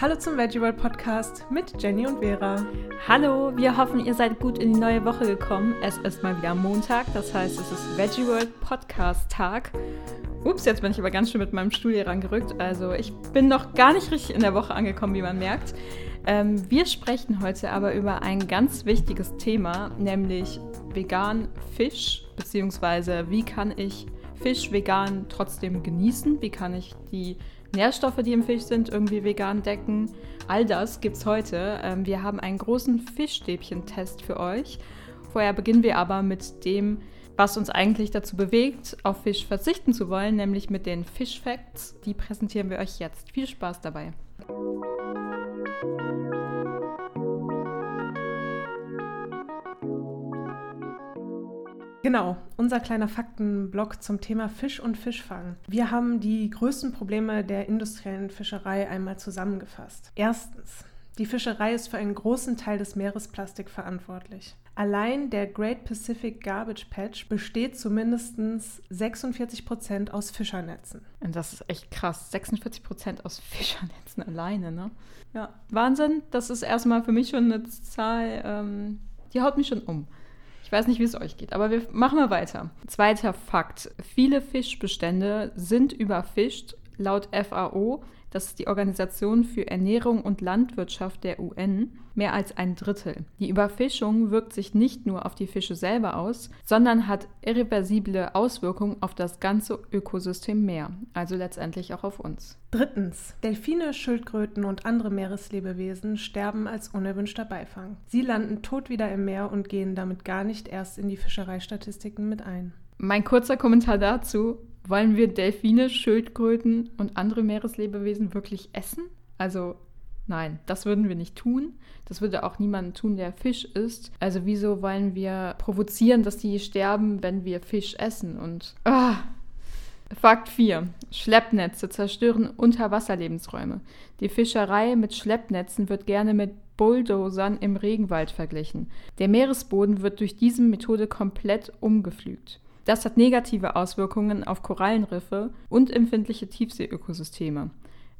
Hallo zum Veggie World Podcast mit Jenny und Vera. Hallo, wir hoffen, ihr seid gut in die neue Woche gekommen. Es ist mal wieder Montag, das heißt, es ist Veggie World Podcast Tag. Ups, jetzt bin ich aber ganz schön mit meinem Stuhl hier rangerückt. Also ich bin noch gar nicht richtig in der Woche angekommen, wie man merkt. Ähm, wir sprechen heute aber über ein ganz wichtiges Thema, nämlich vegan Fisch, beziehungsweise wie kann ich Fisch vegan trotzdem genießen? Wie kann ich die Nährstoffe, die im Fisch sind, irgendwie vegan decken. All das gibt es heute. Ähm, wir haben einen großen Fischstäbchen-Test für euch. Vorher beginnen wir aber mit dem, was uns eigentlich dazu bewegt, auf Fisch verzichten zu wollen, nämlich mit den Fish Facts. Die präsentieren wir euch jetzt. Viel Spaß dabei. Genau, unser kleiner Faktenblock zum Thema Fisch und Fischfang. Wir haben die größten Probleme der industriellen Fischerei einmal zusammengefasst. Erstens, die Fischerei ist für einen großen Teil des Meeresplastik verantwortlich. Allein der Great Pacific Garbage Patch besteht zumindest 46 Prozent aus Fischernetzen. Und das ist echt krass. 46 Prozent aus Fischernetzen alleine, ne? Ja, Wahnsinn. Das ist erstmal für mich schon eine Zahl, ähm, die haut mich schon um. Ich weiß nicht, wie es euch geht, aber wir machen mal weiter. Zweiter Fakt. Viele Fischbestände sind überfischt. Laut FAO, das ist die Organisation für Ernährung und Landwirtschaft der UN, mehr als ein Drittel. Die Überfischung wirkt sich nicht nur auf die Fische selber aus, sondern hat irreversible Auswirkungen auf das ganze Ökosystem Meer, also letztendlich auch auf uns. Drittens. Delfine, Schildkröten und andere Meereslebewesen sterben als unerwünschter Beifang. Sie landen tot wieder im Meer und gehen damit gar nicht erst in die Fischereistatistiken mit ein. Mein kurzer Kommentar dazu. Wollen wir Delfine, Schildkröten und andere Meereslebewesen wirklich essen? Also nein, das würden wir nicht tun. Das würde auch niemand tun, der Fisch isst. Also wieso wollen wir provozieren, dass die sterben, wenn wir Fisch essen? Und ah, Fakt 4. Schleppnetze zerstören Unterwasserlebensräume. Die Fischerei mit Schleppnetzen wird gerne mit Bulldozern im Regenwald verglichen. Der Meeresboden wird durch diese Methode komplett umgepflügt. Das hat negative Auswirkungen auf Korallenriffe und empfindliche Tiefseeökosysteme.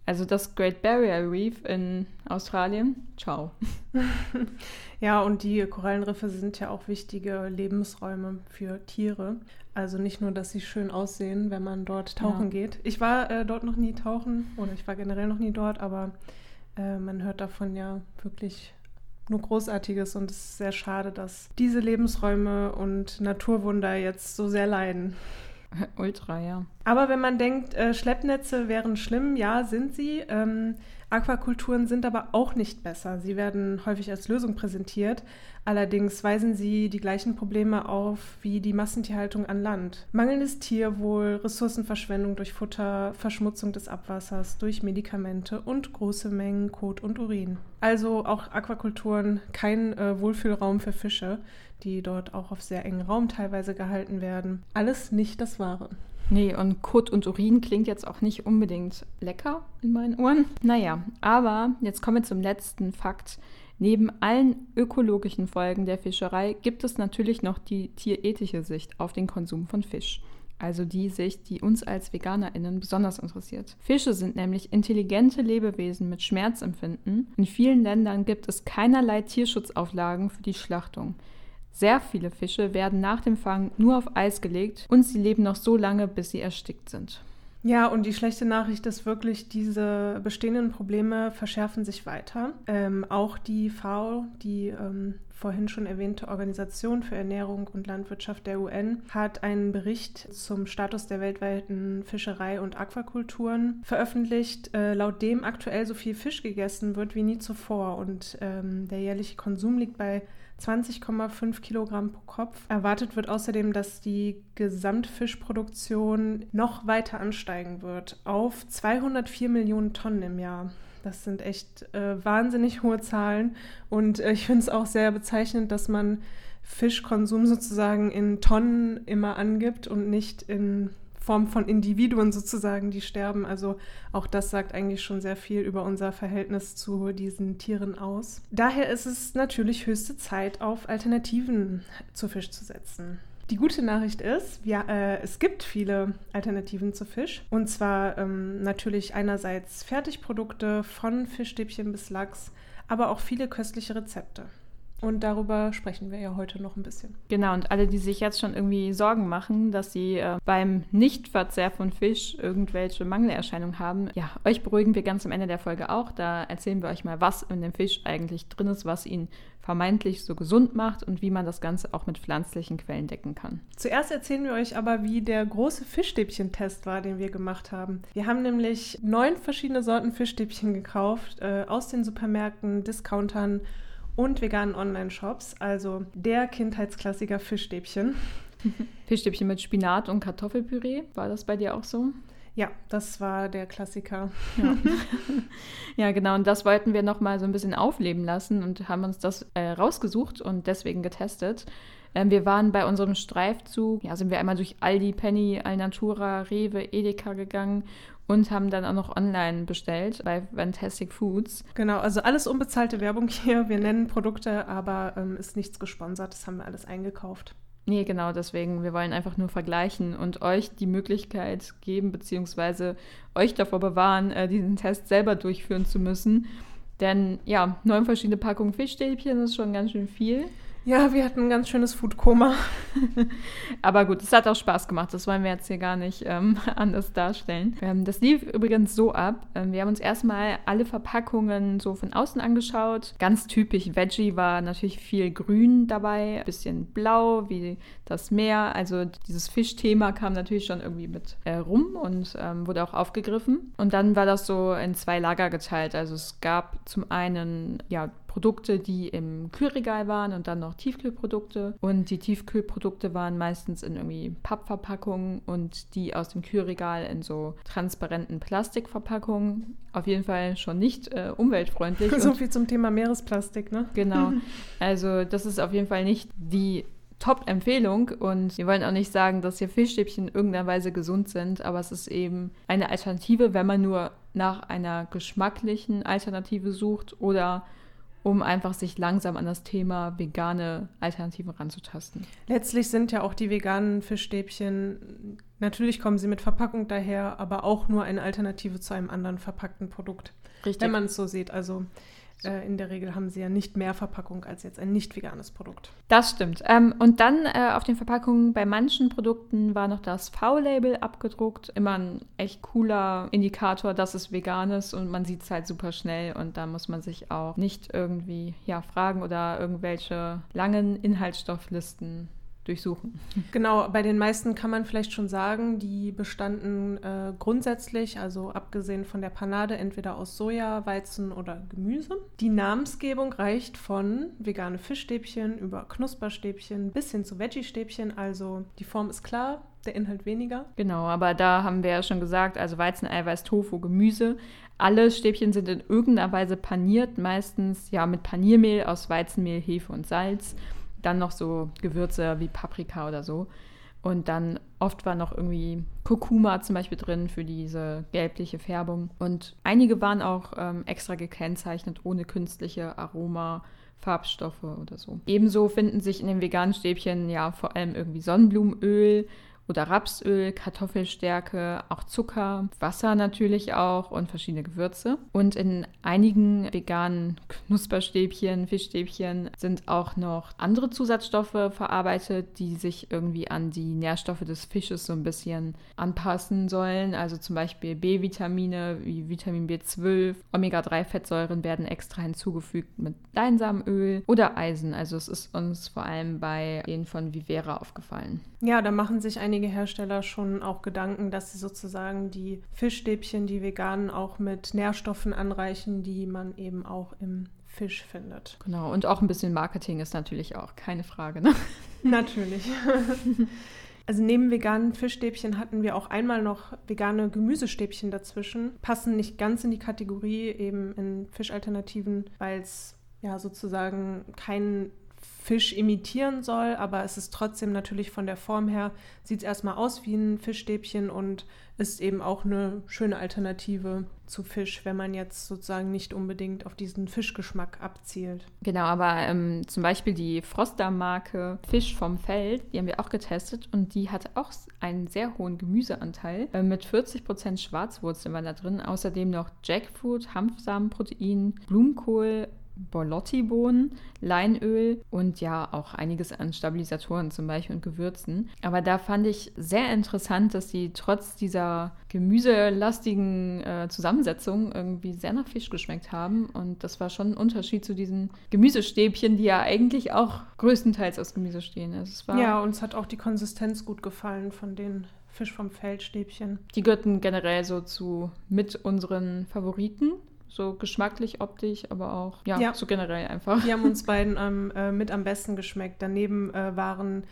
Also das Great Barrier Reef in Australien, ciao. ja, und die Korallenriffe sind ja auch wichtige Lebensräume für Tiere. Also nicht nur, dass sie schön aussehen, wenn man dort tauchen ja. geht. Ich war äh, dort noch nie tauchen oder ich war generell noch nie dort, aber äh, man hört davon ja wirklich nur Großartiges und es ist sehr schade, dass diese Lebensräume und Naturwunder jetzt so sehr leiden. Ultra, ja. Aber wenn man denkt, äh, Schleppnetze wären schlimm, ja, sind sie. Ähm, Aquakulturen sind aber auch nicht besser. Sie werden häufig als Lösung präsentiert. Allerdings weisen sie die gleichen Probleme auf wie die Massentierhaltung an Land. Mangelndes Tierwohl, Ressourcenverschwendung durch Futter, Verschmutzung des Abwassers durch Medikamente und große Mengen Kot und Urin. Also auch Aquakulturen kein äh, Wohlfühlraum für Fische, die dort auch auf sehr engen Raum teilweise gehalten werden. Alles nicht das Wahre. Nee, und Kot und Urin klingt jetzt auch nicht unbedingt lecker in meinen Ohren. Naja, aber jetzt kommen wir zum letzten Fakt. Neben allen ökologischen Folgen der Fischerei gibt es natürlich noch die tierethische Sicht auf den Konsum von Fisch. Also die Sicht, die uns als VeganerInnen besonders interessiert. Fische sind nämlich intelligente Lebewesen mit Schmerzempfinden. In vielen Ländern gibt es keinerlei Tierschutzauflagen für die Schlachtung. Sehr viele Fische werden nach dem Fang nur auf Eis gelegt und sie leben noch so lange, bis sie erstickt sind. Ja, und die schlechte Nachricht ist wirklich, diese bestehenden Probleme verschärfen sich weiter. Ähm, auch die FAO, die ähm, vorhin schon erwähnte Organisation für Ernährung und Landwirtschaft der UN, hat einen Bericht zum Status der weltweiten Fischerei und Aquakulturen veröffentlicht, äh, laut dem aktuell so viel Fisch gegessen wird wie nie zuvor. Und ähm, der jährliche Konsum liegt bei 20,5 Kilogramm pro Kopf. Erwartet wird außerdem, dass die Gesamtfischproduktion noch weiter ansteigen wird auf 204 Millionen Tonnen im Jahr. Das sind echt äh, wahnsinnig hohe Zahlen und äh, ich finde es auch sehr bezeichnend, dass man Fischkonsum sozusagen in Tonnen immer angibt und nicht in Form von Individuen sozusagen, die sterben. Also auch das sagt eigentlich schon sehr viel über unser Verhältnis zu diesen Tieren aus. Daher ist es natürlich höchste Zeit, auf Alternativen zu Fisch zu setzen. Die gute Nachricht ist, ja, äh, es gibt viele Alternativen zu Fisch. Und zwar ähm, natürlich einerseits Fertigprodukte von Fischstäbchen bis Lachs, aber auch viele köstliche Rezepte. Und darüber sprechen wir ja heute noch ein bisschen. Genau, und alle, die sich jetzt schon irgendwie Sorgen machen, dass sie äh, beim Nichtverzehr von Fisch irgendwelche Mangelerscheinungen haben, ja, euch beruhigen wir ganz am Ende der Folge auch. Da erzählen wir euch mal, was in dem Fisch eigentlich drin ist, was ihn vermeintlich so gesund macht und wie man das Ganze auch mit pflanzlichen Quellen decken kann. Zuerst erzählen wir euch aber, wie der große Fischstäbchen-Test war, den wir gemacht haben. Wir haben nämlich neun verschiedene Sorten Fischstäbchen gekauft äh, aus den Supermärkten, Discountern und veganen Online-Shops. Also der Kindheitsklassiker Fischstäbchen. Fischstäbchen mit Spinat und Kartoffelpüree. War das bei dir auch so? Ja, das war der Klassiker. Ja, ja genau. Und das wollten wir nochmal so ein bisschen aufleben lassen und haben uns das äh, rausgesucht und deswegen getestet. Ähm, wir waren bei unserem Streifzug, ja, sind wir einmal durch Aldi, Penny, Alnatura, Rewe, Edeka gegangen und haben dann auch noch online bestellt bei Fantastic Foods. Genau, also alles unbezahlte Werbung hier. Wir nennen Produkte, aber ähm, ist nichts gesponsert. Das haben wir alles eingekauft. Nee, genau, deswegen, wir wollen einfach nur vergleichen und euch die Möglichkeit geben, beziehungsweise euch davor bewahren, äh, diesen Test selber durchführen zu müssen. Denn ja, neun verschiedene Packungen Fischstäbchen ist schon ganz schön viel. Ja, wir hatten ein ganz schönes Foodkoma. Aber gut, es hat auch Spaß gemacht. Das wollen wir jetzt hier gar nicht ähm, anders darstellen. Ähm, das lief übrigens so ab. Ähm, wir haben uns erstmal alle Verpackungen so von außen angeschaut. Ganz typisch Veggie war natürlich viel Grün dabei, ein bisschen Blau wie das Meer. Also dieses Fischthema kam natürlich schon irgendwie mit äh, rum und ähm, wurde auch aufgegriffen. Und dann war das so in zwei Lager geteilt. Also es gab zum einen ja Produkte, die im Kühlregal waren und dann noch Tiefkühlprodukte. Und die Tiefkühlprodukte waren meistens in irgendwie Pappverpackungen und die aus dem Kühlregal in so transparenten Plastikverpackungen. Auf jeden Fall schon nicht äh, umweltfreundlich. So viel zum Thema Meeresplastik, ne? Genau. Also das ist auf jeden Fall nicht die Top-Empfehlung und wir wollen auch nicht sagen, dass hier Fischstäbchen in irgendeiner Weise gesund sind, aber es ist eben eine Alternative, wenn man nur nach einer geschmacklichen Alternative sucht oder um einfach sich langsam an das Thema vegane Alternativen ranzutasten. Letztlich sind ja auch die veganen Fischstäbchen, natürlich kommen sie mit Verpackung daher, aber auch nur eine Alternative zu einem anderen verpackten Produkt. Richtig. Wenn man es so sieht. Also äh, in der Regel haben sie ja nicht mehr Verpackung als jetzt ein nicht veganes Produkt. Das stimmt. Ähm, und dann äh, auf den Verpackungen bei manchen Produkten war noch das V-Label abgedruckt. Immer ein echt cooler Indikator, dass es vegan ist und man sieht es halt super schnell und da muss man sich auch nicht irgendwie ja, fragen oder irgendwelche langen Inhaltsstofflisten durchsuchen. Genau, bei den meisten kann man vielleicht schon sagen, die bestanden äh, grundsätzlich, also abgesehen von der Panade, entweder aus Soja, Weizen oder Gemüse. Die Namensgebung reicht von vegane Fischstäbchen über Knusperstäbchen bis hin zu Veggie-Stäbchen. Also die Form ist klar, der Inhalt weniger. Genau, aber da haben wir ja schon gesagt, also Weizen, Eiweiß, Tofu, Gemüse. Alle Stäbchen sind in irgendeiner Weise paniert, meistens ja mit Paniermehl aus Weizenmehl, Hefe und Salz dann noch so Gewürze wie Paprika oder so. Und dann oft war noch irgendwie Kurkuma zum Beispiel drin für diese gelbliche Färbung. Und einige waren auch ähm, extra gekennzeichnet ohne künstliche Aroma. Farbstoffe oder so. Ebenso finden sich in den veganen Stäbchen ja vor allem irgendwie Sonnenblumenöl, oder Rapsöl, Kartoffelstärke, auch Zucker, Wasser natürlich auch und verschiedene Gewürze. Und in einigen veganen Knusperstäbchen, Fischstäbchen sind auch noch andere Zusatzstoffe verarbeitet, die sich irgendwie an die Nährstoffe des Fisches so ein bisschen anpassen sollen. Also zum Beispiel B-Vitamine wie Vitamin B12, Omega-3-Fettsäuren werden extra hinzugefügt mit Leinsamenöl oder Eisen. Also es ist uns vor allem bei denen von Vivera aufgefallen. Ja, da machen sich einige Hersteller schon auch Gedanken, dass sie sozusagen die Fischstäbchen, die veganen, auch mit Nährstoffen anreichen, die man eben auch im Fisch findet. Genau, und auch ein bisschen Marketing ist natürlich auch keine Frage, ne? Natürlich. Also neben veganen Fischstäbchen hatten wir auch einmal noch vegane Gemüsestäbchen dazwischen. Passen nicht ganz in die Kategorie eben in Fischalternativen, weil es ja sozusagen kein Fisch imitieren soll, aber es ist trotzdem natürlich von der Form her, sieht es erstmal aus wie ein Fischstäbchen und ist eben auch eine schöne Alternative zu Fisch, wenn man jetzt sozusagen nicht unbedingt auf diesen Fischgeschmack abzielt. Genau, aber ähm, zum Beispiel die Froster-Marke Fisch vom Feld, die haben wir auch getestet und die hat auch einen sehr hohen Gemüseanteil. Äh, mit 40% Schwarzwurzeln war da drin, außerdem noch Jackfruit, Hanfsamenprotein, Blumenkohl, Borlotti-Bohnen, Leinöl und ja auch einiges an Stabilisatoren zum Beispiel und Gewürzen. Aber da fand ich sehr interessant, dass die trotz dieser gemüselastigen äh, Zusammensetzung irgendwie sehr nach Fisch geschmeckt haben. Und das war schon ein Unterschied zu diesen Gemüsestäbchen, die ja eigentlich auch größtenteils aus Gemüse stehen. Also ja, uns hat auch die Konsistenz gut gefallen von den Fisch vom Feldstäbchen. Die gehörten generell so zu mit unseren Favoriten so geschmacklich, optisch, aber auch ja, ja. so generell einfach. Die haben uns beiden ähm, äh, mit am besten geschmeckt. Daneben äh, waren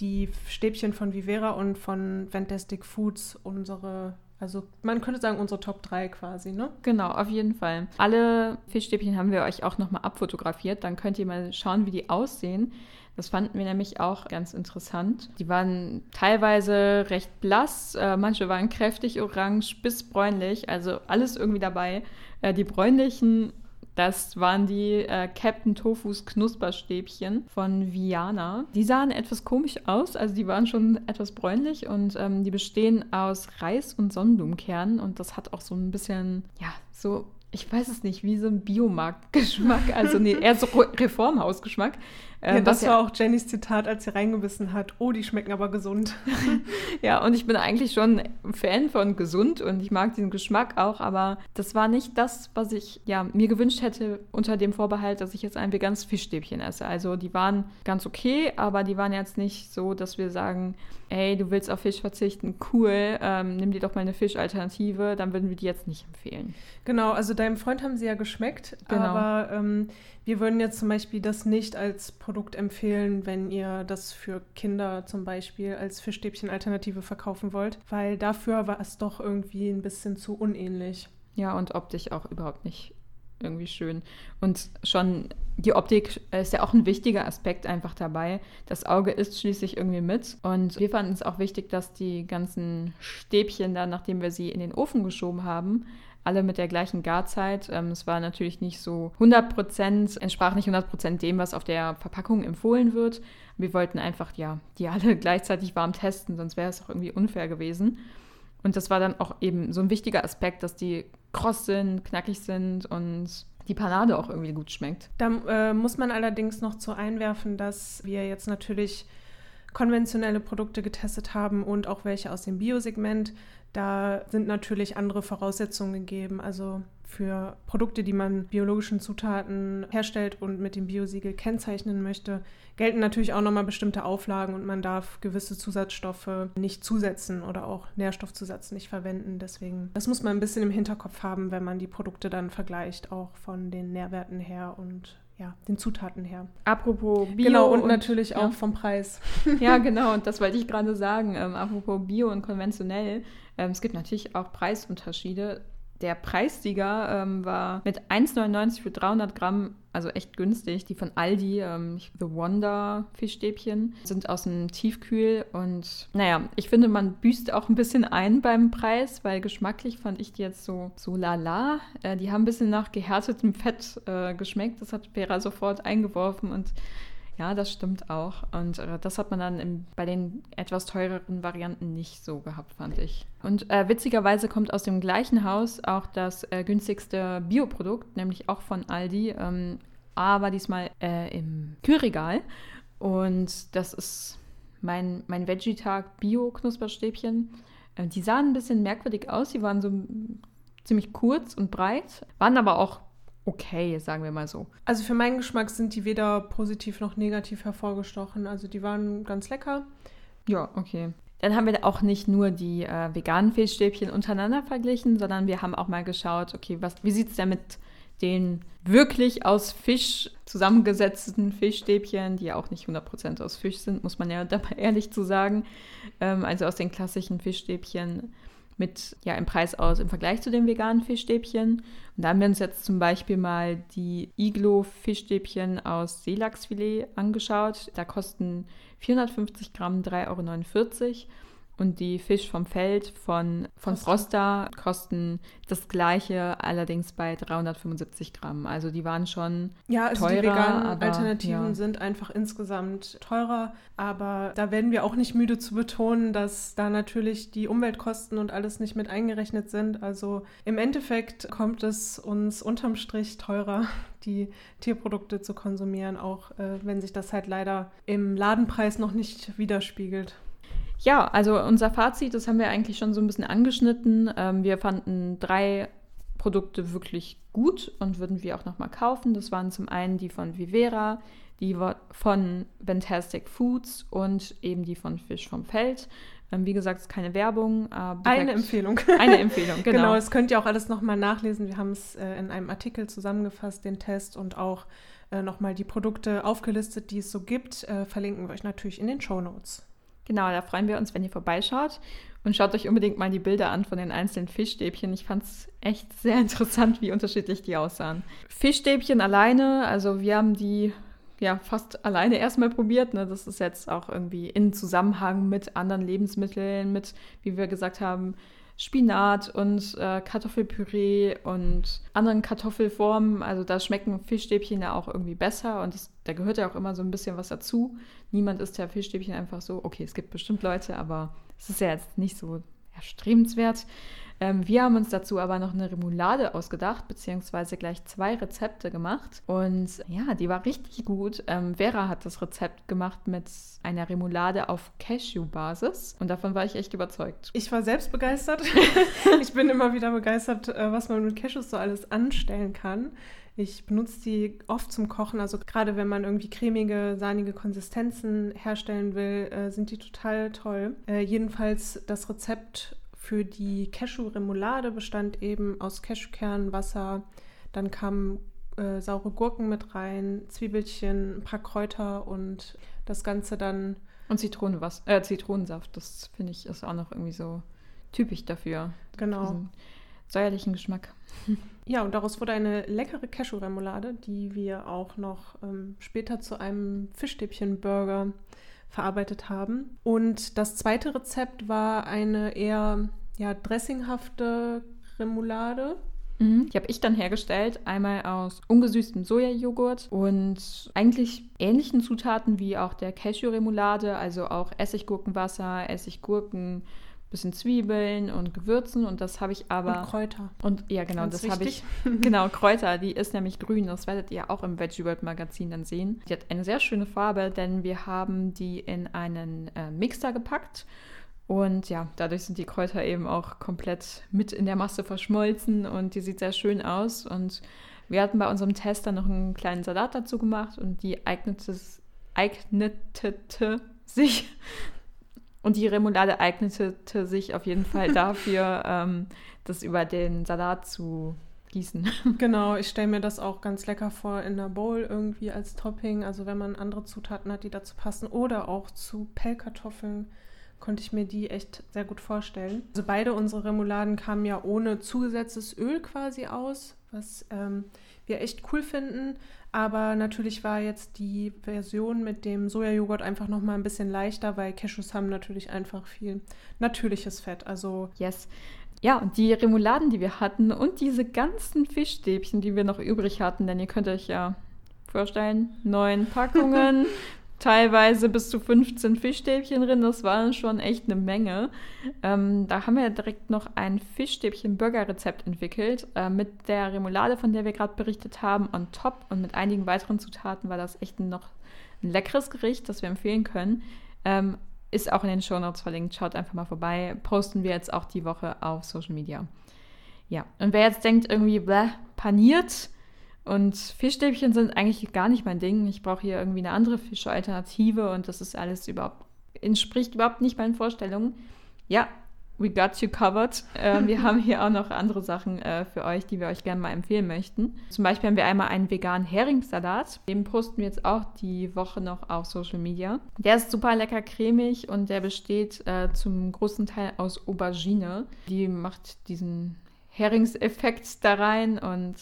die Stäbchen von Vivera und von Fantastic Foods unsere, also man könnte sagen unsere Top 3 quasi, ne? Genau, auf jeden Fall. Alle Fischstäbchen haben wir euch auch nochmal abfotografiert, dann könnt ihr mal schauen, wie die aussehen. Das fanden wir nämlich auch ganz interessant. Die waren teilweise recht blass, äh, manche waren kräftig orange bis bräunlich, also alles irgendwie dabei. Äh, die bräunlichen, das waren die äh, Captain Tofus Knusperstäbchen von Viana. Die sahen etwas komisch aus, also die waren schon etwas bräunlich und ähm, die bestehen aus Reis und Sonnenblumenkernen und das hat auch so ein bisschen, ja, so ich weiß es nicht, wie so ein Biomarktgeschmack, also nee, eher so Reformhausgeschmack. Ja, ähm, das war auch Jennys Zitat, als sie reingebissen hat. Oh, die schmecken aber gesund. ja, und ich bin eigentlich schon Fan von gesund und ich mag den Geschmack auch, aber das war nicht das, was ich ja, mir gewünscht hätte, unter dem Vorbehalt, dass ich jetzt ein veganes Fischstäbchen esse. Also die waren ganz okay, aber die waren jetzt nicht so, dass wir sagen, ey, du willst auf Fisch verzichten, cool, ähm, nimm dir doch mal eine Fischalternative, dann würden wir die jetzt nicht empfehlen. Genau, also deinem Freund haben sie ja geschmeckt, genau. aber ähm, wir würden jetzt zum Beispiel das nicht als Produkt empfehlen, wenn ihr das für Kinder zum Beispiel als Fischstäbchen-Alternative verkaufen wollt, weil dafür war es doch irgendwie ein bisschen zu unähnlich. Ja, und optisch auch überhaupt nicht irgendwie schön. Und schon die Optik ist ja auch ein wichtiger Aspekt einfach dabei. Das Auge isst schließlich irgendwie mit. Und wir fanden es auch wichtig, dass die ganzen Stäbchen dann, nachdem wir sie in den Ofen geschoben haben, alle mit der gleichen Garzeit. Ähm, es war natürlich nicht so 100 Prozent, entsprach nicht 100 Prozent dem, was auf der Verpackung empfohlen wird. Wir wollten einfach, ja, die alle gleichzeitig warm testen, sonst wäre es auch irgendwie unfair gewesen. Und das war dann auch eben so ein wichtiger Aspekt, dass die kross sind, knackig sind und die Panade auch irgendwie gut schmeckt. Da äh, muss man allerdings noch zu einwerfen, dass wir jetzt natürlich konventionelle Produkte getestet haben und auch welche aus dem Biosegment. Da sind natürlich andere Voraussetzungen gegeben. Also für Produkte, die man biologischen Zutaten herstellt und mit dem Biosiegel kennzeichnen möchte, gelten natürlich auch nochmal bestimmte Auflagen und man darf gewisse Zusatzstoffe nicht zusetzen oder auch Nährstoffzusatz nicht verwenden. Deswegen, das muss man ein bisschen im Hinterkopf haben, wenn man die Produkte dann vergleicht, auch von den Nährwerten her und ja, den Zutaten her. Apropos Bio. Genau, und, und natürlich ja. auch vom Preis. Ja, genau, und das wollte ich gerade sagen. Ähm, apropos Bio und konventionell. Ähm, es gibt natürlich auch Preisunterschiede. Der Preissieger ähm, war mit 1,99 für 300 Gramm, also echt günstig. Die von Aldi, ähm, The Wonder Fischstäbchen, sind aus dem Tiefkühl. Und naja, ich finde, man büßt auch ein bisschen ein beim Preis, weil geschmacklich fand ich die jetzt so, so lala. Äh, die haben ein bisschen nach gehärtetem Fett äh, geschmeckt. Das hat Vera sofort eingeworfen und ja, das stimmt auch. Und äh, das hat man dann im, bei den etwas teureren Varianten nicht so gehabt, fand ich. Und äh, witzigerweise kommt aus dem gleichen Haus auch das äh, günstigste Bioprodukt, nämlich auch von Aldi, ähm, aber diesmal äh, im Kühlregal. Und das ist mein, mein Veggie-Tag Bio-Knusperstäbchen. Äh, die sahen ein bisschen merkwürdig aus. Sie waren so ziemlich kurz und breit, waren aber auch okay, sagen wir mal so. Also für meinen Geschmack sind die weder positiv noch negativ hervorgestochen. Also die waren ganz lecker. Ja, okay. Dann haben wir auch nicht nur die äh, veganen Fischstäbchen untereinander verglichen, sondern wir haben auch mal geschaut, okay, was, wie sieht es denn mit den wirklich aus Fisch zusammengesetzten Fischstäbchen, die ja auch nicht 100% aus Fisch sind, muss man ja dabei ehrlich zu sagen, ähm, also aus den klassischen Fischstäbchen mit ja im Preis aus im Vergleich zu den veganen Fischstäbchen. Und da haben wir uns jetzt zum Beispiel mal die Iglo-Fischstäbchen aus Seelachsfilet angeschaut. Da kosten 450 Gramm 3,49 Euro. Und die Fisch vom Feld von, von Frosta kosten das gleiche, allerdings bei 375 Gramm. Also die waren schon Ja, also teurer, die veganen aber, Alternativen ja. sind einfach insgesamt teurer. Aber da werden wir auch nicht müde zu betonen, dass da natürlich die Umweltkosten und alles nicht mit eingerechnet sind. Also im Endeffekt kommt es uns unterm Strich teurer, die Tierprodukte zu konsumieren, auch äh, wenn sich das halt leider im Ladenpreis noch nicht widerspiegelt. Ja, also unser Fazit, das haben wir eigentlich schon so ein bisschen angeschnitten. Ähm, wir fanden drei Produkte wirklich gut und würden wir auch nochmal kaufen. Das waren zum einen die von Vivera, die von Fantastic Foods und eben die von Fisch vom Feld. Ähm, wie gesagt, es ist keine Werbung. Äh, Eine Empfehlung. Eine Empfehlung, genau. Genau, das könnt ihr auch alles nochmal nachlesen. Wir haben es äh, in einem Artikel zusammengefasst, den Test und auch äh, nochmal die Produkte aufgelistet, die es so gibt. Äh, verlinken wir euch natürlich in den Show Notes. Genau, da freuen wir uns, wenn ihr vorbeischaut. Und schaut euch unbedingt mal die Bilder an von den einzelnen Fischstäbchen. Ich fand es echt sehr interessant, wie unterschiedlich die aussahen. Fischstäbchen alleine, also wir haben die ja fast alleine erstmal probiert. Ne? Das ist jetzt auch irgendwie in Zusammenhang mit anderen Lebensmitteln, mit, wie wir gesagt haben, Spinat und äh, Kartoffelpüree und anderen Kartoffelformen. Also da schmecken Fischstäbchen ja auch irgendwie besser und das, da gehört ja auch immer so ein bisschen was dazu. Niemand isst ja Fischstäbchen einfach so. Okay, es gibt bestimmt Leute, aber es ist ja jetzt nicht so erstrebenswert. Ähm, wir haben uns dazu aber noch eine Remoulade ausgedacht, beziehungsweise gleich zwei Rezepte gemacht. Und ja, die war richtig gut. Ähm, Vera hat das Rezept gemacht mit einer Remoulade auf Cashew-Basis. Und davon war ich echt überzeugt. Ich war selbst begeistert. ich bin immer wieder begeistert, äh, was man mit Cashews so alles anstellen kann. Ich benutze die oft zum Kochen, also gerade wenn man irgendwie cremige, sahnige Konsistenzen herstellen will, äh, sind die total toll. Äh, jedenfalls das Rezept für die Cashew-Remoulade bestand eben aus Cashewkern, Wasser, dann kamen äh, saure Gurken mit rein, Zwiebelchen, ein paar Kräuter und das Ganze dann. Und Zitronenwas äh, Zitronensaft, das finde ich ist auch noch irgendwie so typisch dafür. Genau. Diesen säuerlichen Geschmack. Ja, und daraus wurde eine leckere Cashew-Remoulade, die wir auch noch ähm, später zu einem Fischstäbchen-Burger verarbeitet haben. Und das zweite Rezept war eine eher ja, dressinghafte Remoulade. Mhm. Die habe ich dann hergestellt, einmal aus ungesüßtem Sojajoghurt und eigentlich ähnlichen Zutaten wie auch der Cashew-Remoulade, also auch Essiggurkenwasser, Essiggurken, bisschen Zwiebeln und Gewürzen und das habe ich aber und Kräuter. Und ja, genau, Ganz das habe ich genau Kräuter, die ist nämlich grün, das werdet ihr auch im Veggie World Magazin dann sehen. Die hat eine sehr schöne Farbe, denn wir haben die in einen äh, Mixer gepackt und ja, dadurch sind die Kräuter eben auch komplett mit in der Masse verschmolzen und die sieht sehr schön aus und wir hatten bei unserem Test dann noch einen kleinen Salat dazu gemacht und die eignete, eignete sich und die Remoulade eignete sich auf jeden Fall dafür, ähm, das über den Salat zu gießen. Genau, ich stelle mir das auch ganz lecker vor in einer Bowl irgendwie als Topping. Also wenn man andere Zutaten hat, die dazu passen oder auch zu Pellkartoffeln, konnte ich mir die echt sehr gut vorstellen. Also beide unsere Remouladen kamen ja ohne zugesetztes Öl quasi aus, was ähm, wir echt cool finden. Aber natürlich war jetzt die Version mit dem Sojajoghurt einfach noch mal ein bisschen leichter, weil Cashews haben natürlich einfach viel natürliches Fett. Also Yes. Ja, und die Remouladen, die wir hatten und diese ganzen Fischstäbchen, die wir noch übrig hatten, denn ihr könnt euch ja vorstellen, neun Packungen, teilweise bis zu 15 Fischstäbchen drin, das war schon echt eine Menge. Ähm, da haben wir direkt noch ein Fischstäbchen-Burger-Rezept entwickelt äh, mit der Remoulade, von der wir gerade berichtet haben, on top und mit einigen weiteren Zutaten war das echt noch ein leckeres Gericht, das wir empfehlen können. Ähm, ist auch in den Shownotes verlinkt. Schaut einfach mal vorbei. Posten wir jetzt auch die Woche auf Social Media. Ja, und wer jetzt denkt, irgendwie bläh, paniert und Fischstäbchen sind eigentlich gar nicht mein Ding. Ich brauche hier irgendwie eine andere Fischalternative und das ist alles überhaupt, entspricht überhaupt nicht meinen Vorstellungen. Ja, we got you covered. Äh, wir haben hier auch noch andere Sachen äh, für euch, die wir euch gerne mal empfehlen möchten. Zum Beispiel haben wir einmal einen veganen Heringssalat. Den posten wir jetzt auch die Woche noch auf Social Media. Der ist super lecker cremig und der besteht äh, zum großen Teil aus Aubergine. Die macht diesen Heringseffekt da rein und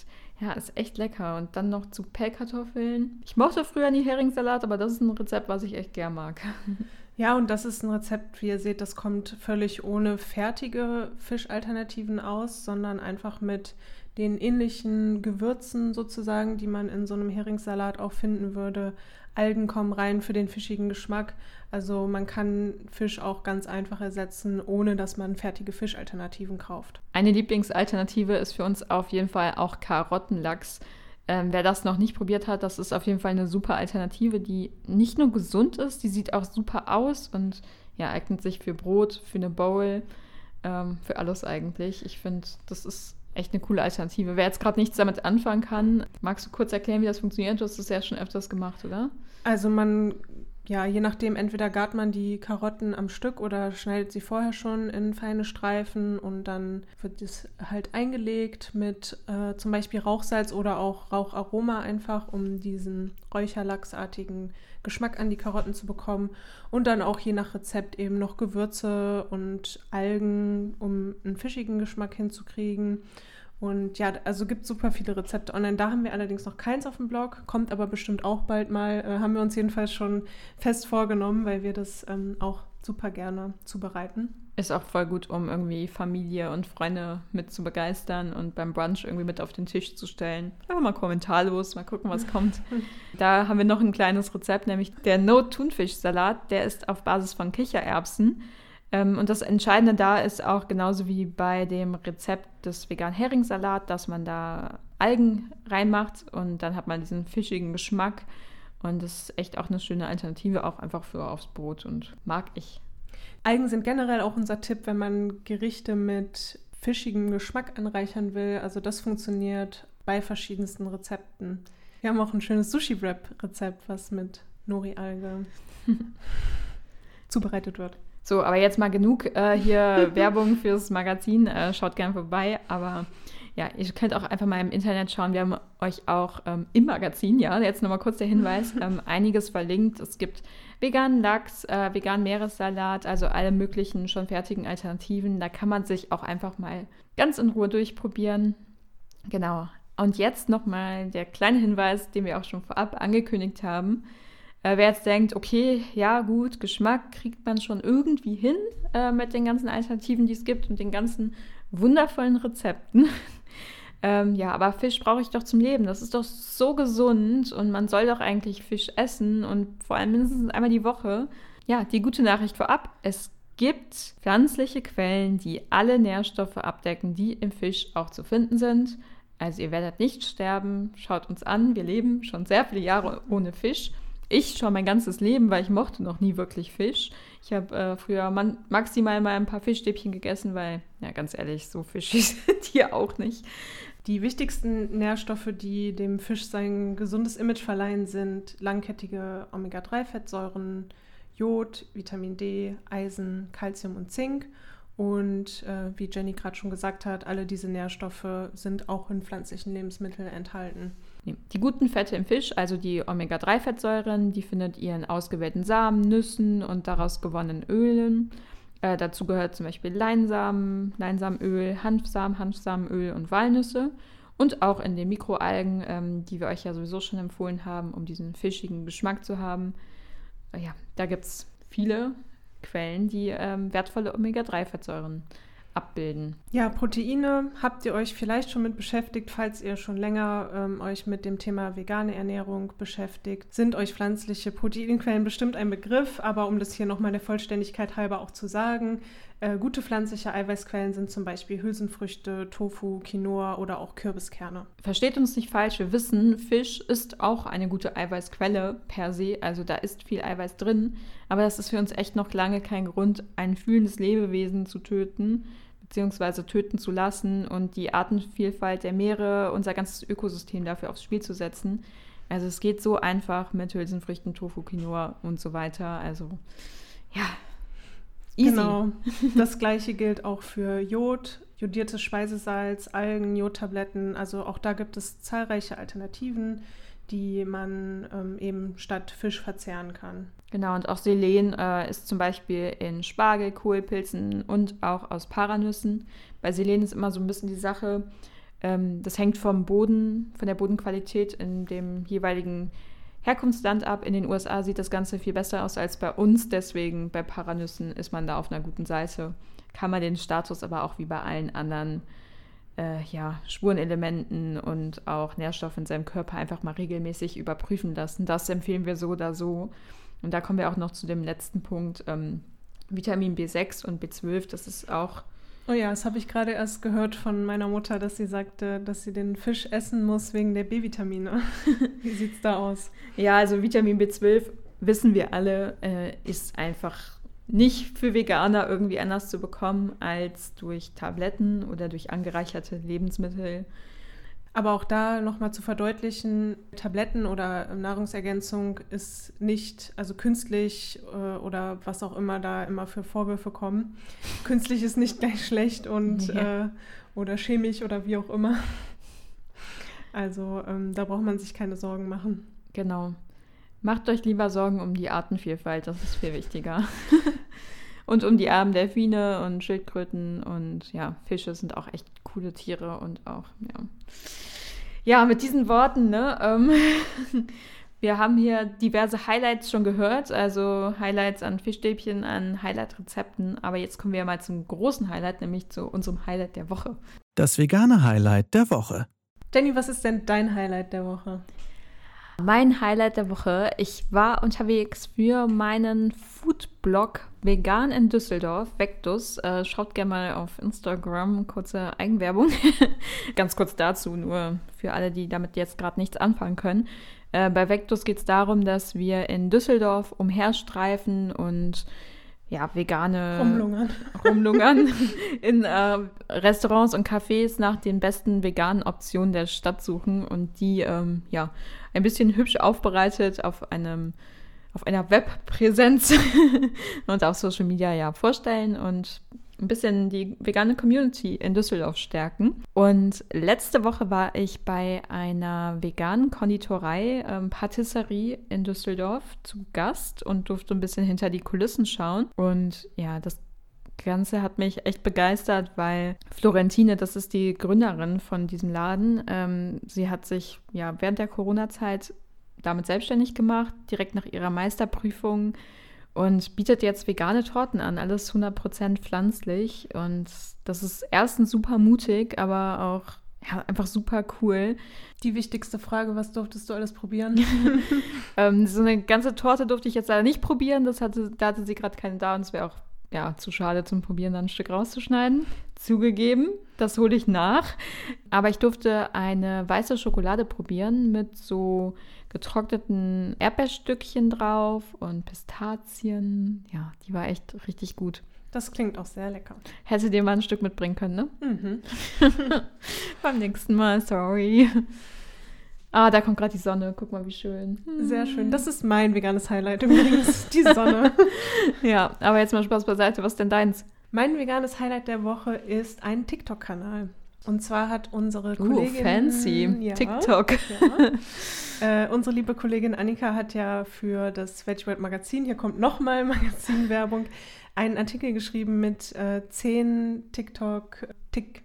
ja, ist echt lecker. Und dann noch zu Pellkartoffeln. Ich mochte früher nie Heringssalat, aber das ist ein Rezept, was ich echt gern mag. Ja, und das ist ein Rezept, wie ihr seht, das kommt völlig ohne fertige Fischalternativen aus, sondern einfach mit den ähnlichen Gewürzen sozusagen, die man in so einem Heringssalat auch finden würde. Algen kommen rein für den fischigen Geschmack. Also man kann Fisch auch ganz einfach ersetzen, ohne dass man fertige Fischalternativen kauft. Eine Lieblingsalternative ist für uns auf jeden Fall auch Karottenlachs. Ähm, wer das noch nicht probiert hat, das ist auf jeden Fall eine super Alternative, die nicht nur gesund ist, die sieht auch super aus und ja, eignet sich für Brot, für eine Bowl, ähm, für alles eigentlich. Ich finde, das ist echt eine coole Alternative. Wer jetzt gerade nichts damit anfangen kann, magst du kurz erklären, wie das funktioniert? Du hast das ja schon öfters gemacht, oder? Also man ja, je nachdem, entweder gart man die Karotten am Stück oder schneidet sie vorher schon in feine Streifen und dann wird es halt eingelegt mit äh, zum Beispiel Rauchsalz oder auch Raucharoma einfach, um diesen räucherlachsartigen Geschmack an die Karotten zu bekommen. Und dann auch je nach Rezept eben noch Gewürze und Algen, um einen fischigen Geschmack hinzukriegen. Und ja, also gibt super viele Rezepte online. Da haben wir allerdings noch keins auf dem Blog, kommt aber bestimmt auch bald mal. Äh, haben wir uns jedenfalls schon fest vorgenommen, weil wir das ähm, auch super gerne zubereiten. Ist auch voll gut, um irgendwie Familie und Freunde mit zu begeistern und beim Brunch irgendwie mit auf den Tisch zu stellen. Einfach mal kommentarlos, mal gucken, was kommt. da haben wir noch ein kleines Rezept, nämlich der No-Thunfisch-Salat. Der ist auf Basis von Kichererbsen. Ähm, und das Entscheidende da ist auch genauso wie bei dem Rezept des veganen Heringssalat, dass man da Algen reinmacht und dann hat man diesen fischigen Geschmack. Und das ist echt auch eine schöne Alternative, auch einfach für aufs Brot und mag ich. Algen sind generell auch unser Tipp, wenn man Gerichte mit fischigem Geschmack anreichern will. Also das funktioniert bei verschiedensten Rezepten. Wir haben auch ein schönes Sushi-Wrap-Rezept, was mit Nori-Alge zubereitet wird. So, aber jetzt mal genug äh, hier Werbung fürs Magazin. Äh, schaut gerne vorbei. Aber ja, ihr könnt auch einfach mal im Internet schauen. Wir haben euch auch ähm, im Magazin, ja, jetzt nochmal kurz der Hinweis, ähm, einiges verlinkt. Es gibt veganen Lachs, äh, veganen Meeressalat, also alle möglichen schon fertigen Alternativen. Da kann man sich auch einfach mal ganz in Ruhe durchprobieren. Genau. Und jetzt nochmal der kleine Hinweis, den wir auch schon vorab angekündigt haben. Äh, wer jetzt denkt, okay, ja gut, Geschmack kriegt man schon irgendwie hin äh, mit den ganzen Alternativen, die es gibt und den ganzen wundervollen Rezepten. ähm, ja, aber Fisch brauche ich doch zum Leben. Das ist doch so gesund und man soll doch eigentlich Fisch essen und vor allem mindestens einmal die Woche. Ja, die gute Nachricht vorab, es gibt pflanzliche Quellen, die alle Nährstoffe abdecken, die im Fisch auch zu finden sind. Also ihr werdet nicht sterben. Schaut uns an, wir leben schon sehr viele Jahre ohne Fisch ich schon mein ganzes Leben, weil ich mochte noch nie wirklich Fisch. Ich habe äh, früher maximal mal ein paar Fischstäbchen gegessen, weil, ja, ganz ehrlich, so fischig sind die auch nicht. Die wichtigsten Nährstoffe, die dem Fisch sein gesundes Image verleihen, sind langkettige Omega-3-Fettsäuren, Jod, Vitamin D, Eisen, Calcium und Zink. Und äh, wie Jenny gerade schon gesagt hat, alle diese Nährstoffe sind auch in pflanzlichen Lebensmitteln enthalten. Die guten Fette im Fisch, also die Omega-3-Fettsäuren, die findet ihr in ausgewählten Samen, Nüssen und daraus gewonnenen Ölen. Äh, dazu gehört zum Beispiel Leinsamen, Leinsamenöl, Hanfsamen, Hanfsamenöl und Walnüsse. Und auch in den Mikroalgen, ähm, die wir euch ja sowieso schon empfohlen haben, um diesen fischigen Geschmack zu haben. Äh, ja, da gibt es viele Quellen, die ähm, wertvolle Omega-3-Fettsäuren abbilden. Ja, Proteine habt ihr euch vielleicht schon mit beschäftigt, falls ihr schon länger ähm, euch mit dem Thema vegane Ernährung beschäftigt. Sind euch pflanzliche Proteinquellen bestimmt ein Begriff, aber um das hier nochmal der Vollständigkeit halber auch zu sagen, äh, gute pflanzliche Eiweißquellen sind zum Beispiel Hülsenfrüchte, Tofu, Quinoa oder auch Kürbiskerne. Versteht uns nicht falsch, wir wissen, Fisch ist auch eine gute Eiweißquelle per se, also da ist viel Eiweiß drin, aber das ist für uns echt noch lange kein Grund, ein fühlendes Lebewesen zu töten beziehungsweise töten zu lassen und die Artenvielfalt der Meere, unser ganzes Ökosystem dafür aufs Spiel zu setzen. Also es geht so einfach mit Hülsenfrüchten, Tofu, Quinoa und so weiter. Also ja, Easy. Genau. Das gleiche gilt auch für Jod, jodiertes Speisesalz, Algen, Jodtabletten. Also auch da gibt es zahlreiche Alternativen, die man ähm, eben statt Fisch verzehren kann. Genau, und auch Selen äh, ist zum Beispiel in Spargel, Kohlpilzen und auch aus Paranüssen. Bei Selen ist immer so ein bisschen die Sache, ähm, das hängt vom Boden, von der Bodenqualität in dem jeweiligen Herkunftsland ab. In den USA sieht das Ganze viel besser aus als bei uns. Deswegen bei Paranüssen ist man da auf einer guten Seite. Kann man den Status aber auch wie bei allen anderen äh, ja, Spurenelementen und auch Nährstoffen in seinem Körper einfach mal regelmäßig überprüfen lassen. Das empfehlen wir so oder so. Und da kommen wir auch noch zu dem letzten Punkt. Ähm, Vitamin B6 und B12, das ist auch Oh ja, das habe ich gerade erst gehört von meiner Mutter, dass sie sagte, dass sie den Fisch essen muss wegen der B-Vitamine. Wie sieht es da aus? Ja, also Vitamin B12, wissen wir alle, äh, ist einfach nicht für Veganer irgendwie anders zu bekommen als durch Tabletten oder durch angereicherte Lebensmittel. Aber auch da nochmal zu verdeutlichen, Tabletten oder Nahrungsergänzung ist nicht, also künstlich äh, oder was auch immer da immer für Vorwürfe kommen. Künstlich ist nicht gleich schlecht und ja. äh, oder chemisch oder wie auch immer. Also ähm, da braucht man sich keine Sorgen machen. Genau. Macht euch lieber Sorgen um die Artenvielfalt, das ist viel wichtiger. und um die armen Delfine und Schildkröten und ja, Fische sind auch echt coole Tiere und auch, ja. Ja, mit diesen Worten, ne? Ähm, wir haben hier diverse Highlights schon gehört, also Highlights an Fischstäbchen, an Highlight-Rezepten. Aber jetzt kommen wir mal zum großen Highlight, nämlich zu unserem Highlight der Woche. Das vegane Highlight der Woche. Danny, was ist denn dein Highlight der Woche? Mein Highlight der Woche. Ich war unterwegs für meinen Foodblog Vegan in Düsseldorf, Vectus. Äh, schaut gerne mal auf Instagram, kurze Eigenwerbung. Ganz kurz dazu, nur für alle, die damit jetzt gerade nichts anfangen können. Äh, bei Vectus geht es darum, dass wir in Düsseldorf umherstreifen und ja, vegane Rumlungern, Rumlungern in äh, Restaurants und Cafés nach den besten veganen Optionen der Stadt suchen und die ähm, ja ein bisschen hübsch aufbereitet auf einem auf einer Webpräsenz und auf Social Media ja vorstellen und ein bisschen die vegane Community in Düsseldorf stärken. Und letzte Woche war ich bei einer veganen Konditorei, ähm, Patisserie in Düsseldorf zu Gast und durfte ein bisschen hinter die Kulissen schauen. Und ja, das Ganze hat mich echt begeistert, weil Florentine, das ist die Gründerin von diesem Laden, ähm, sie hat sich ja während der Corona-Zeit damit selbstständig gemacht, direkt nach ihrer Meisterprüfung und bietet jetzt vegane Torten an, alles 100% pflanzlich. Und das ist erstens super mutig, aber auch ja, einfach super cool. Die wichtigste Frage, was durftest du alles probieren? ähm, so eine ganze Torte durfte ich jetzt leider nicht probieren, das hatte, da hatte sie gerade keine da und es wäre auch ja, zu schade zum Probieren, dann ein Stück rauszuschneiden. Zugegeben, das hole ich nach. Aber ich durfte eine weiße Schokolade probieren mit so getrockneten Erdbeerstückchen drauf und Pistazien. Ja, die war echt richtig gut. Das klingt auch sehr lecker. Hätte dir mal ein Stück mitbringen können, ne? Mhm. Beim nächsten Mal, sorry. Ah, da kommt gerade die Sonne. Guck mal, wie schön. Sehr schön. Das ist mein veganes Highlight übrigens, die Sonne. ja, aber jetzt mal Spaß beiseite. Was ist denn deins? Mein veganes Highlight der Woche ist ein TikTok-Kanal. Und zwar hat unsere uh, Kollegin. fancy. Ja, TikTok. Ja. Äh, unsere liebe Kollegin Annika hat ja für das Veggie Magazin, hier kommt nochmal Magazinwerbung, einen Artikel geschrieben mit äh, zehn TikTok, Tik,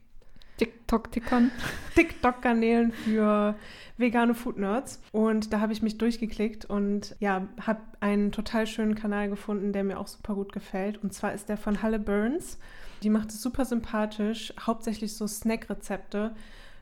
TikTok-Tickern. TikTok-Kanälen für vegane Food Nerds. Und da habe ich mich durchgeklickt und ja, habe einen total schönen Kanal gefunden, der mir auch super gut gefällt. Und zwar ist der von Halle Burns. Die macht es super sympathisch, hauptsächlich so Snack-Rezepte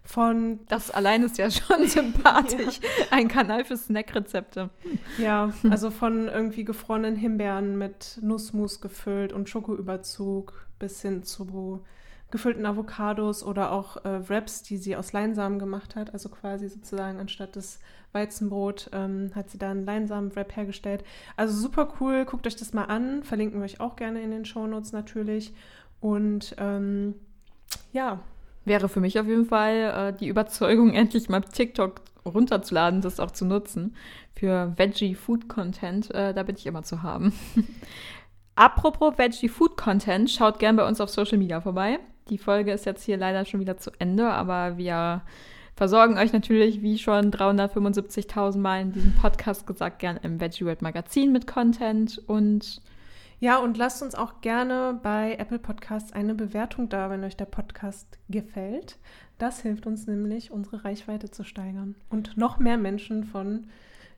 von. Das allein ist ja schon sympathisch. ja. Ein Kanal für Snackrezepte. Ja, also von irgendwie gefrorenen Himbeeren mit Nussmus gefüllt und Schokoüberzug bis hin zu gefüllten Avocados oder auch äh, Wraps, die sie aus Leinsamen gemacht hat. Also quasi sozusagen anstatt des Weizenbrot ähm, hat sie da einen Leinsamen-Wrap hergestellt. Also super cool, guckt euch das mal an. Verlinken wir euch auch gerne in den Shownotes natürlich. Und ähm, ja. Wäre für mich auf jeden Fall äh, die Überzeugung, endlich mal TikTok runterzuladen, das auch zu nutzen. Für Veggie Food Content, äh, da bin ich immer zu haben. Apropos Veggie Food Content, schaut gern bei uns auf Social Media vorbei. Die Folge ist jetzt hier leider schon wieder zu Ende, aber wir versorgen euch natürlich, wie schon 375.000 Mal in diesem Podcast gesagt, gern im Veggie World Magazin mit Content und ja, und lasst uns auch gerne bei Apple Podcasts eine Bewertung da, wenn euch der Podcast gefällt. Das hilft uns nämlich, unsere Reichweite zu steigern und noch mehr Menschen von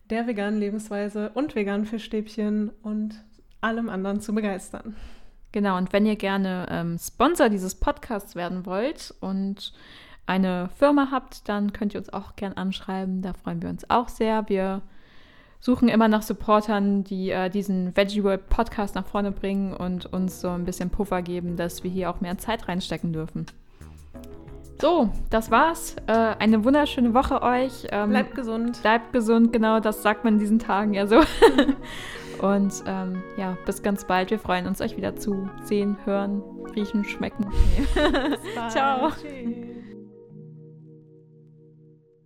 der veganen Lebensweise und veganen Fischstäbchen und allem anderen zu begeistern. Genau, und wenn ihr gerne ähm, Sponsor dieses Podcasts werden wollt und eine Firma habt, dann könnt ihr uns auch gern anschreiben. Da freuen wir uns auch sehr. Wir suchen immer nach Supportern, die äh, diesen Veggie World Podcast nach vorne bringen und uns so ein bisschen Puffer geben, dass wir hier auch mehr Zeit reinstecken dürfen. So, das war's. Äh, eine wunderschöne Woche euch. Ähm, bleibt gesund. Bleibt gesund, genau, das sagt man in diesen Tagen ja so. Und ähm, ja, bis ganz bald. Wir freuen uns, euch wieder zu sehen, hören, riechen, schmecken. Ciao. Tschüss.